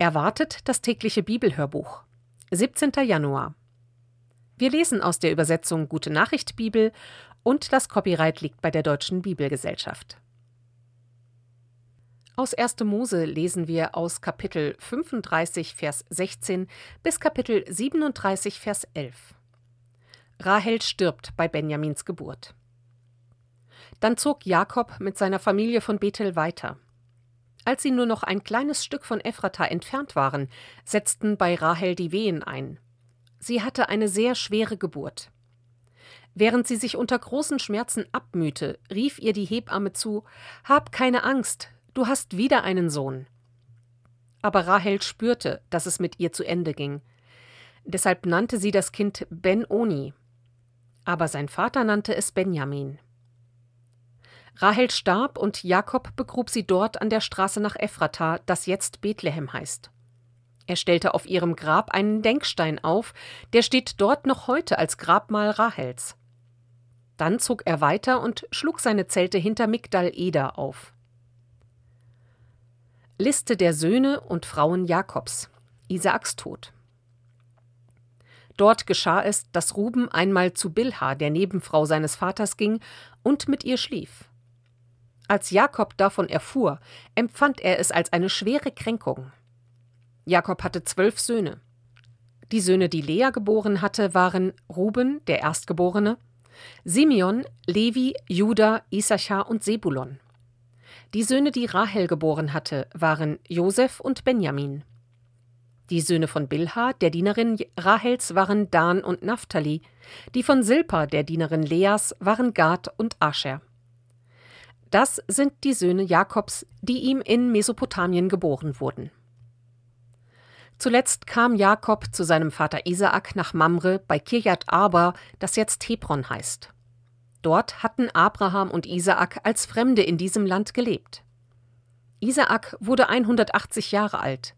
Erwartet das tägliche Bibelhörbuch. 17. Januar. Wir lesen aus der Übersetzung Gute Nachricht Bibel und das Copyright liegt bei der Deutschen Bibelgesellschaft. Aus 1. Mose lesen wir aus Kapitel 35, Vers 16 bis Kapitel 37, Vers 11. Rahel stirbt bei Benjamins Geburt. Dann zog Jakob mit seiner Familie von Bethel weiter. Als sie nur noch ein kleines Stück von Ephrata entfernt waren, setzten bei Rahel die Wehen ein. Sie hatte eine sehr schwere Geburt. Während sie sich unter großen Schmerzen abmühte, rief ihr die Hebamme zu Hab keine Angst, du hast wieder einen Sohn. Aber Rahel spürte, dass es mit ihr zu Ende ging. Deshalb nannte sie das Kind Ben-Oni. Aber sein Vater nannte es Benjamin. Rahel starb und Jakob begrub sie dort an der Straße nach Ephrata, das jetzt Bethlehem heißt. Er stellte auf ihrem Grab einen Denkstein auf, der steht dort noch heute als Grabmal Rahels. Dann zog er weiter und schlug seine Zelte hinter Migdal Eder auf. Liste der Söhne und Frauen Jakobs. Isaaks Tod. Dort geschah es, dass Ruben einmal zu Bilha, der Nebenfrau seines Vaters, ging und mit ihr schlief. Als Jakob davon erfuhr, empfand er es als eine schwere Kränkung. Jakob hatte zwölf Söhne. Die Söhne, die Lea geboren hatte, waren Ruben, der Erstgeborene, Simeon, Levi, Juda, Issachar und Sebulon. Die Söhne, die Rahel geboren hatte, waren Josef und Benjamin. Die Söhne von Bilha, der Dienerin Rahels, waren Dan und Naphtali. Die von Silpa, der Dienerin Leas, waren Gad und Ascher. Das sind die Söhne Jakobs, die ihm in Mesopotamien geboren wurden. Zuletzt kam Jakob zu seinem Vater Isaak nach Mamre bei Kirjat Arba, das jetzt Hebron heißt. Dort hatten Abraham und Isaak als Fremde in diesem Land gelebt. Isaak wurde 180 Jahre alt.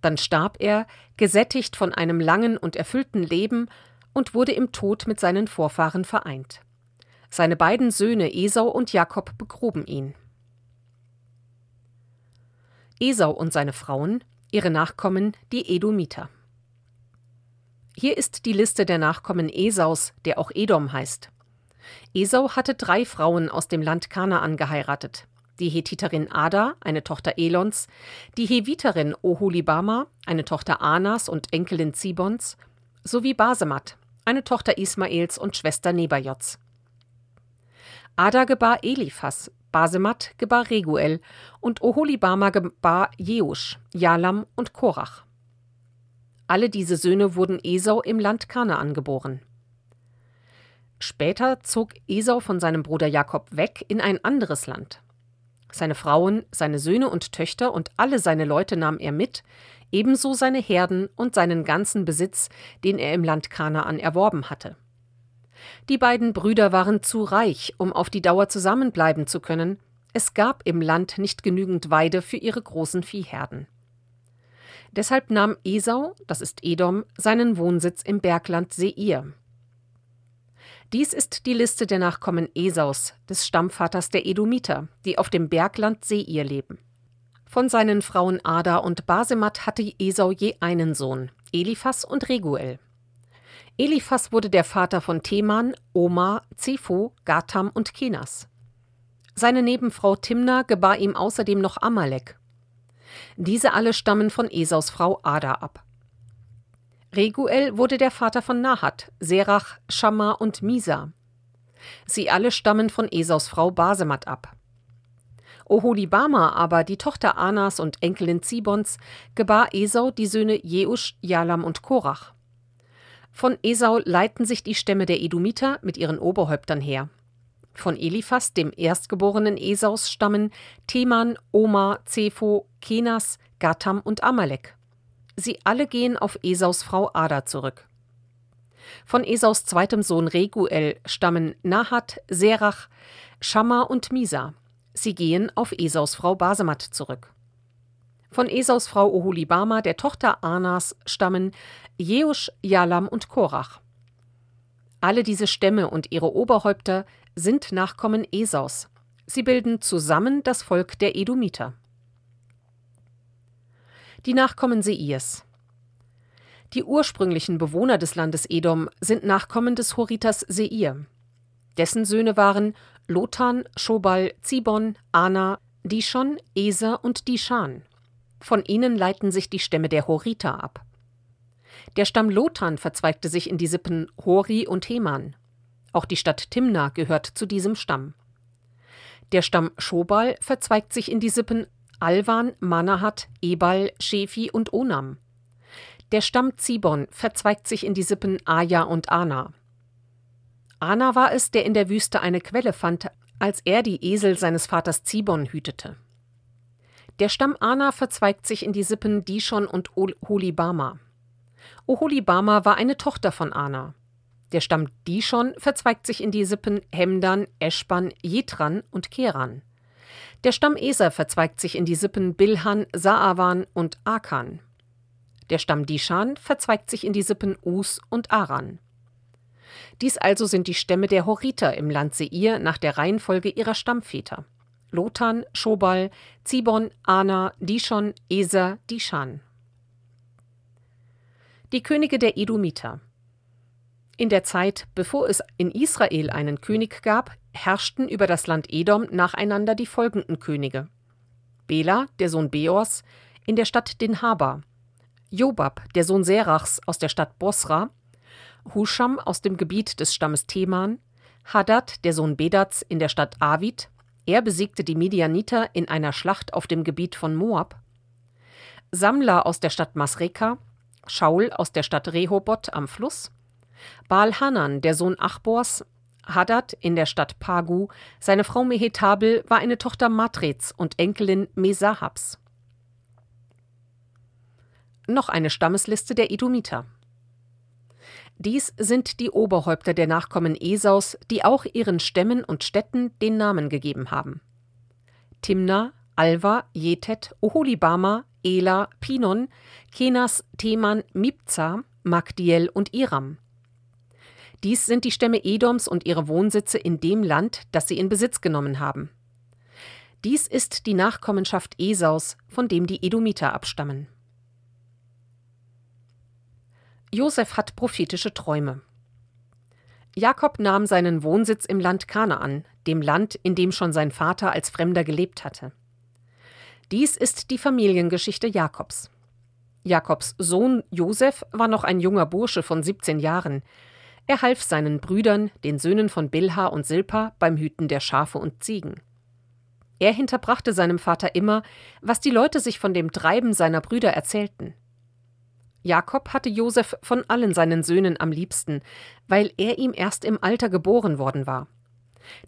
Dann starb er, gesättigt von einem langen und erfüllten Leben, und wurde im Tod mit seinen Vorfahren vereint. Seine beiden Söhne Esau und Jakob begruben ihn. Esau und seine Frauen, ihre Nachkommen, die Edomiter. Hier ist die Liste der Nachkommen Esaus, der auch Edom heißt. Esau hatte drei Frauen aus dem Land Kanaan geheiratet. Die Hethiterin Ada, eine Tochter Elons, die Heviterin Oholibama, eine Tochter Anas und Enkelin Zibons, sowie Basemat, eine Tochter Ismaels und Schwester Nebajots. Ada gebar Eliphas, Basemat gebar Reguel und Oholibama gebar Jeusch, Jalam und Korach. Alle diese Söhne wurden Esau im Land Kanaan geboren. Später zog Esau von seinem Bruder Jakob weg in ein anderes Land. Seine Frauen, seine Söhne und Töchter und alle seine Leute nahm er mit, ebenso seine Herden und seinen ganzen Besitz, den er im Land Kanaan erworben hatte. Die beiden Brüder waren zu reich, um auf die Dauer zusammenbleiben zu können. Es gab im Land nicht genügend Weide für ihre großen Viehherden. Deshalb nahm Esau, das ist Edom, seinen Wohnsitz im Bergland Seir. Dies ist die Liste der Nachkommen Esaus, des Stammvaters der Edomiter, die auf dem Bergland Seir leben. Von seinen Frauen Ada und Basemat hatte Esau je einen Sohn, Eliphas und Reguel. Eliphas wurde der Vater von Teman, Omar, Zepho, Gatam und Kenas. Seine Nebenfrau Timna gebar ihm außerdem noch Amalek. Diese alle stammen von Esaus Frau Ada ab. Reguel wurde der Vater von Nahat, Serach, Schamma und Misa. Sie alle stammen von Esaus Frau Basemat ab. Oholibama aber, die Tochter Anas und Enkelin Zibons, gebar Esau die Söhne Jeusch, Jalam und Korach. Von Esau leiten sich die Stämme der Edomiter mit ihren Oberhäuptern her. Von Eliphas, dem erstgeborenen Esaus, stammen Teman, Oma, Zepho, Kenas, Gatam und Amalek. Sie alle gehen auf Esaus Frau Ada zurück. Von Esaus zweitem Sohn Reguel stammen Nahat, Serach, Schamma und Misa. Sie gehen auf Esaus Frau Basemat zurück. Von Esaus Frau Oholibama, der Tochter Anas, stammen Jeusch, Jalam und Korach. Alle diese Stämme und ihre Oberhäupter sind Nachkommen Esaus. Sie bilden zusammen das Volk der Edomiter. Die Nachkommen Seirs. Die ursprünglichen Bewohner des Landes Edom sind Nachkommen des Horitas Seir. Dessen Söhne waren Lotan, Schobal, Zibon, Ana, Dishon, Eser und Dishan. Von ihnen leiten sich die Stämme der Horiter ab. Der Stamm Lotan verzweigte sich in die Sippen Hori und Heman. Auch die Stadt Timna gehört zu diesem Stamm. Der Stamm Schobal verzweigt sich in die Sippen Alwan, Manahat, Ebal, Shefi und Onam. Der Stamm Zibon verzweigt sich in die Sippen Aja und Ana. Ana war es, der in der Wüste eine Quelle fand, als er die Esel seines Vaters Zibon hütete. Der Stamm Ana verzweigt sich in die Sippen Dishon und Holibama. Oholibama war eine Tochter von Ana. Der Stamm Dishon verzweigt sich in die Sippen Hemdan, Eschban, Jitran und Keran. Der Stamm Eser verzweigt sich in die Sippen Bilhan, Saawan und Akan. Der Stamm Dishan verzweigt sich in die Sippen Us und Aran. Dies also sind die Stämme der Horiter im Land Seir nach der Reihenfolge ihrer Stammväter. Lotan, Schobal, Zibon, Ana, Dishon, Eser, Dishan. Die Könige der Edomiter. In der Zeit, bevor es in Israel einen König gab, herrschten über das Land Edom nacheinander die folgenden Könige: Bela, der Sohn Beors, in der Stadt Dinhaba, Jobab, der Sohn Serachs, aus der Stadt Bosra, Husham aus dem Gebiet des Stammes Teman, Hadad, der Sohn Bedats, in der Stadt Avid, er besiegte die Midianiter in einer Schlacht auf dem Gebiet von Moab, Samla aus der Stadt Masreka, Shaul aus der Stadt Rehoboth am Fluss, Baal-Hanan, der Sohn Achbors, Hadad in der Stadt Pagu, seine Frau Mehetabel war eine Tochter Matrets und Enkelin Mesahabs. Noch eine Stammesliste der Edomiter. Dies sind die Oberhäupter der Nachkommen Esaus, die auch ihren Stämmen und Städten den Namen gegeben haben. Timna, Alva, Jetet, Oholibama, Ela, Pinon, Kenas, Teman, Mibza, Magdiel und Iram. Dies sind die Stämme Edoms und ihre Wohnsitze in dem Land, das sie in Besitz genommen haben. Dies ist die Nachkommenschaft Esaus, von dem die Edomiter abstammen. Josef hat prophetische Träume. Jakob nahm seinen Wohnsitz im Land Kanaan, dem Land, in dem schon sein Vater als Fremder gelebt hatte. Dies ist die Familiengeschichte Jakobs. Jakobs Sohn Josef war noch ein junger Bursche von 17 Jahren, er half seinen Brüdern, den Söhnen von Bilha und Silpa, beim Hüten der Schafe und Ziegen. Er hinterbrachte seinem Vater immer, was die Leute sich von dem Treiben seiner Brüder erzählten. Jakob hatte Josef von allen seinen Söhnen am liebsten, weil er ihm erst im Alter geboren worden war.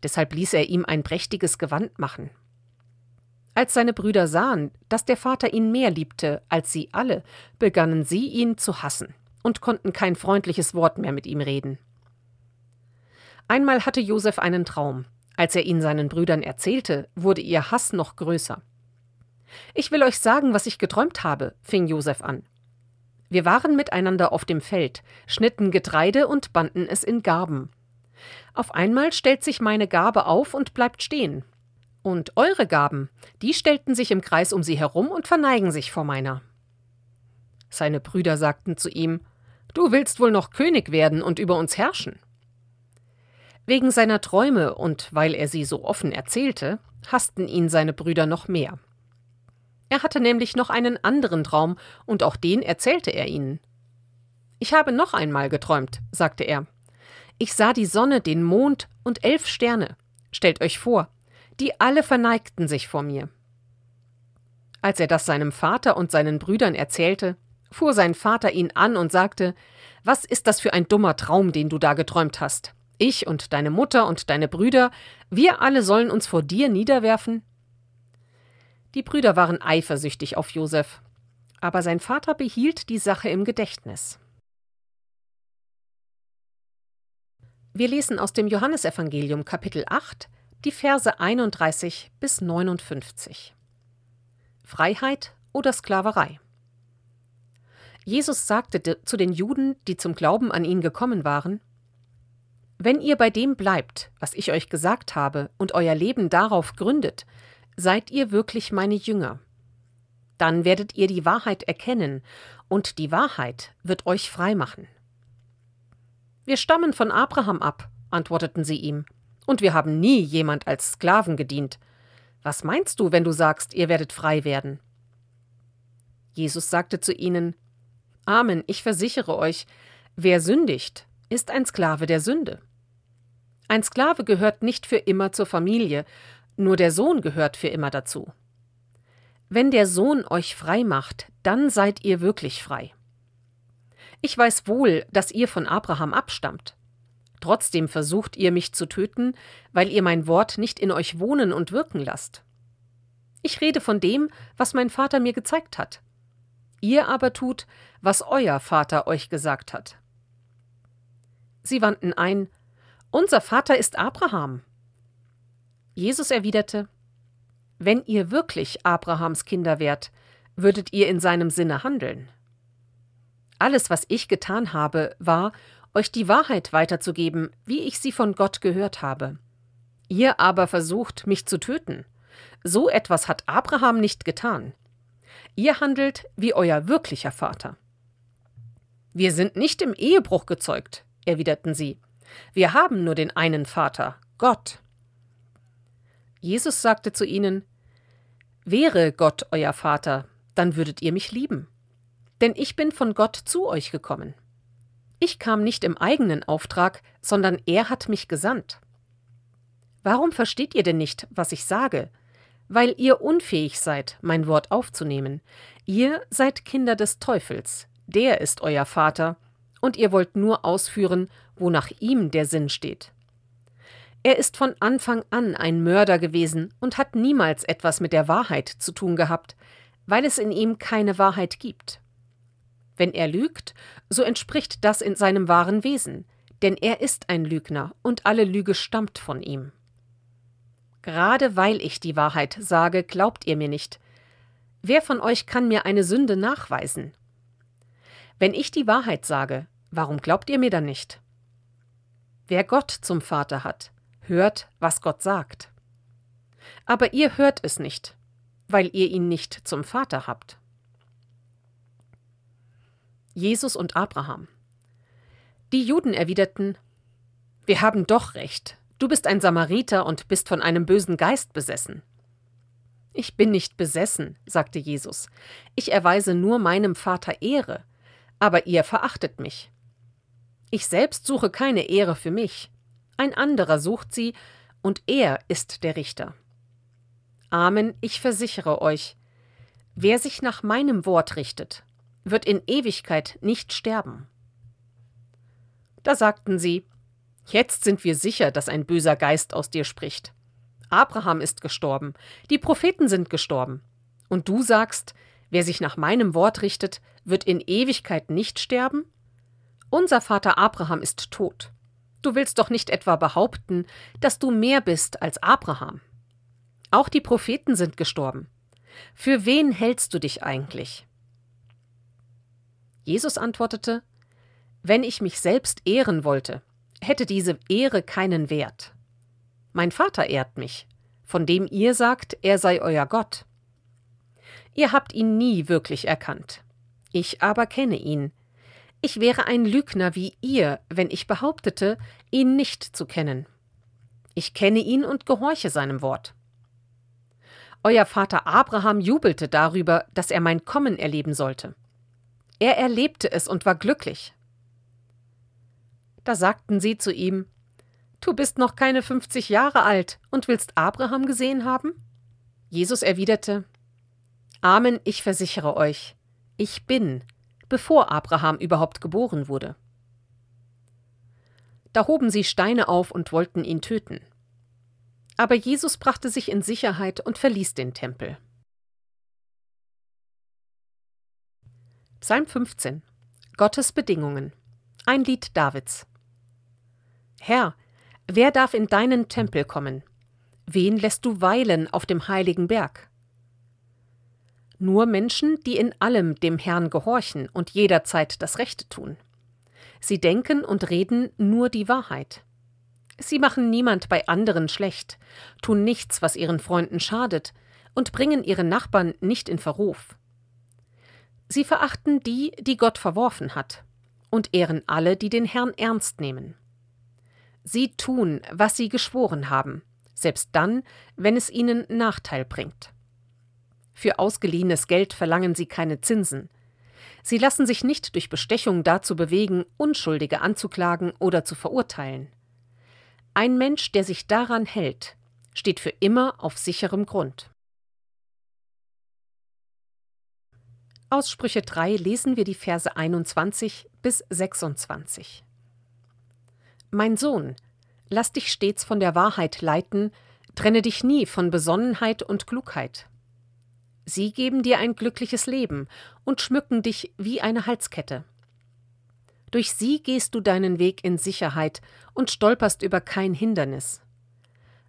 Deshalb ließ er ihm ein prächtiges Gewand machen. Als seine Brüder sahen, dass der Vater ihn mehr liebte als sie alle, begannen sie ihn zu hassen und konnten kein freundliches Wort mehr mit ihm reden. Einmal hatte Josef einen Traum. Als er ihn seinen Brüdern erzählte, wurde ihr Hass noch größer. Ich will euch sagen, was ich geträumt habe, fing Josef an. Wir waren miteinander auf dem Feld, schnitten Getreide und banden es in Garben. Auf einmal stellt sich meine Garbe auf und bleibt stehen. Und eure Gaben, die stellten sich im Kreis um sie herum und verneigen sich vor meiner. Seine Brüder sagten zu ihm Du willst wohl noch König werden und über uns herrschen. Wegen seiner Träume und weil er sie so offen erzählte, hassten ihn seine Brüder noch mehr. Er hatte nämlich noch einen anderen Traum, und auch den erzählte er ihnen. Ich habe noch einmal geträumt, sagte er. Ich sah die Sonne, den Mond und elf Sterne. Stellt euch vor, die alle verneigten sich vor mir. Als er das seinem Vater und seinen Brüdern erzählte, fuhr sein Vater ihn an und sagte Was ist das für ein dummer Traum, den du da geträumt hast? Ich und deine Mutter und deine Brüder, wir alle sollen uns vor dir niederwerfen? Die Brüder waren eifersüchtig auf Josef, aber sein Vater behielt die Sache im Gedächtnis. Wir lesen aus dem Johannesevangelium Kapitel 8 die Verse 31 bis 59. Freiheit oder Sklaverei? Jesus sagte zu den Juden, die zum Glauben an ihn gekommen waren, Wenn ihr bei dem bleibt, was ich euch gesagt habe, und euer Leben darauf gründet, seid ihr wirklich meine Jünger. Dann werdet ihr die Wahrheit erkennen, und die Wahrheit wird euch frei machen. Wir stammen von Abraham ab, antworteten sie ihm, und wir haben nie jemand als Sklaven gedient. Was meinst du, wenn du sagst, ihr werdet frei werden? Jesus sagte zu ihnen Amen, ich versichere euch, wer sündigt, ist ein Sklave der Sünde. Ein Sklave gehört nicht für immer zur Familie, nur der Sohn gehört für immer dazu. Wenn der Sohn euch frei macht, dann seid ihr wirklich frei. Ich weiß wohl, dass ihr von Abraham abstammt. Trotzdem versucht ihr mich zu töten, weil ihr mein Wort nicht in euch wohnen und wirken lasst. Ich rede von dem, was mein Vater mir gezeigt hat. Ihr aber tut, was euer Vater euch gesagt hat. Sie wandten ein Unser Vater ist Abraham. Jesus erwiderte Wenn ihr wirklich Abrahams Kinder wärt, würdet ihr in seinem Sinne handeln. Alles, was ich getan habe, war, euch die Wahrheit weiterzugeben, wie ich sie von Gott gehört habe. Ihr aber versucht, mich zu töten. So etwas hat Abraham nicht getan. Ihr handelt wie euer wirklicher Vater. Wir sind nicht im Ehebruch gezeugt, erwiderten sie. Wir haben nur den einen Vater, Gott. Jesus sagte zu ihnen Wäre Gott euer Vater, dann würdet ihr mich lieben denn ich bin von Gott zu euch gekommen. Ich kam nicht im eigenen Auftrag, sondern er hat mich gesandt. Warum versteht ihr denn nicht, was ich sage? Weil ihr unfähig seid, mein Wort aufzunehmen. Ihr seid Kinder des Teufels, der ist euer Vater, und ihr wollt nur ausführen, wonach ihm der Sinn steht. Er ist von Anfang an ein Mörder gewesen und hat niemals etwas mit der Wahrheit zu tun gehabt, weil es in ihm keine Wahrheit gibt. Wenn er lügt, so entspricht das in seinem wahren Wesen, denn er ist ein Lügner und alle Lüge stammt von ihm. Gerade weil ich die Wahrheit sage, glaubt ihr mir nicht. Wer von euch kann mir eine Sünde nachweisen? Wenn ich die Wahrheit sage, warum glaubt ihr mir dann nicht? Wer Gott zum Vater hat, hört, was Gott sagt. Aber ihr hört es nicht, weil ihr ihn nicht zum Vater habt. Jesus und Abraham. Die Juden erwiderten Wir haben doch recht, du bist ein Samariter und bist von einem bösen Geist besessen. Ich bin nicht besessen, sagte Jesus, ich erweise nur meinem Vater Ehre, aber ihr verachtet mich. Ich selbst suche keine Ehre für mich, ein anderer sucht sie, und er ist der Richter. Amen, ich versichere euch, wer sich nach meinem Wort richtet, wird in Ewigkeit nicht sterben. Da sagten sie, Jetzt sind wir sicher, dass ein böser Geist aus dir spricht. Abraham ist gestorben, die Propheten sind gestorben. Und du sagst, wer sich nach meinem Wort richtet, wird in Ewigkeit nicht sterben? Unser Vater Abraham ist tot. Du willst doch nicht etwa behaupten, dass du mehr bist als Abraham. Auch die Propheten sind gestorben. Für wen hältst du dich eigentlich? Jesus antwortete Wenn ich mich selbst ehren wollte, hätte diese Ehre keinen Wert. Mein Vater ehrt mich, von dem ihr sagt, er sei euer Gott. Ihr habt ihn nie wirklich erkannt. Ich aber kenne ihn. Ich wäre ein Lügner wie ihr, wenn ich behauptete, ihn nicht zu kennen. Ich kenne ihn und gehorche seinem Wort. Euer Vater Abraham jubelte darüber, dass er mein Kommen erleben sollte. Er erlebte es und war glücklich. Da sagten sie zu ihm Du bist noch keine fünfzig Jahre alt und willst Abraham gesehen haben? Jesus erwiderte Amen, ich versichere euch, ich bin, bevor Abraham überhaupt geboren wurde. Da hoben sie Steine auf und wollten ihn töten. Aber Jesus brachte sich in Sicherheit und verließ den Tempel. Psalm 15 Gottes Bedingungen Ein Lied Davids Herr, wer darf in deinen Tempel kommen? Wen lässt du weilen auf dem heiligen Berg? Nur Menschen, die in allem dem Herrn gehorchen und jederzeit das Rechte tun. Sie denken und reden nur die Wahrheit. Sie machen niemand bei anderen schlecht, tun nichts, was ihren Freunden schadet, und bringen ihre Nachbarn nicht in Verruf. Sie verachten die, die Gott verworfen hat, und ehren alle, die den Herrn ernst nehmen. Sie tun, was sie geschworen haben, selbst dann, wenn es ihnen Nachteil bringt. Für ausgeliehenes Geld verlangen sie keine Zinsen. Sie lassen sich nicht durch Bestechung dazu bewegen, Unschuldige anzuklagen oder zu verurteilen. Ein Mensch, der sich daran hält, steht für immer auf sicherem Grund. Aus Sprüche 3 lesen wir die Verse 21 bis 26. Mein Sohn, lass dich stets von der Wahrheit leiten, trenne dich nie von Besonnenheit und Klugheit. Sie geben dir ein glückliches Leben und schmücken dich wie eine Halskette. Durch sie gehst du deinen Weg in Sicherheit und stolperst über kein Hindernis.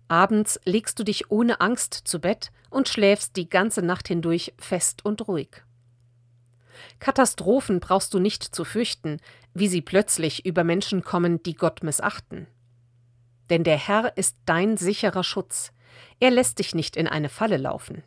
Abends legst du dich ohne Angst zu Bett und schläfst die ganze Nacht hindurch fest und ruhig. Katastrophen brauchst du nicht zu fürchten, wie sie plötzlich über Menschen kommen, die Gott missachten. Denn der Herr ist dein sicherer Schutz, er lässt dich nicht in eine Falle laufen.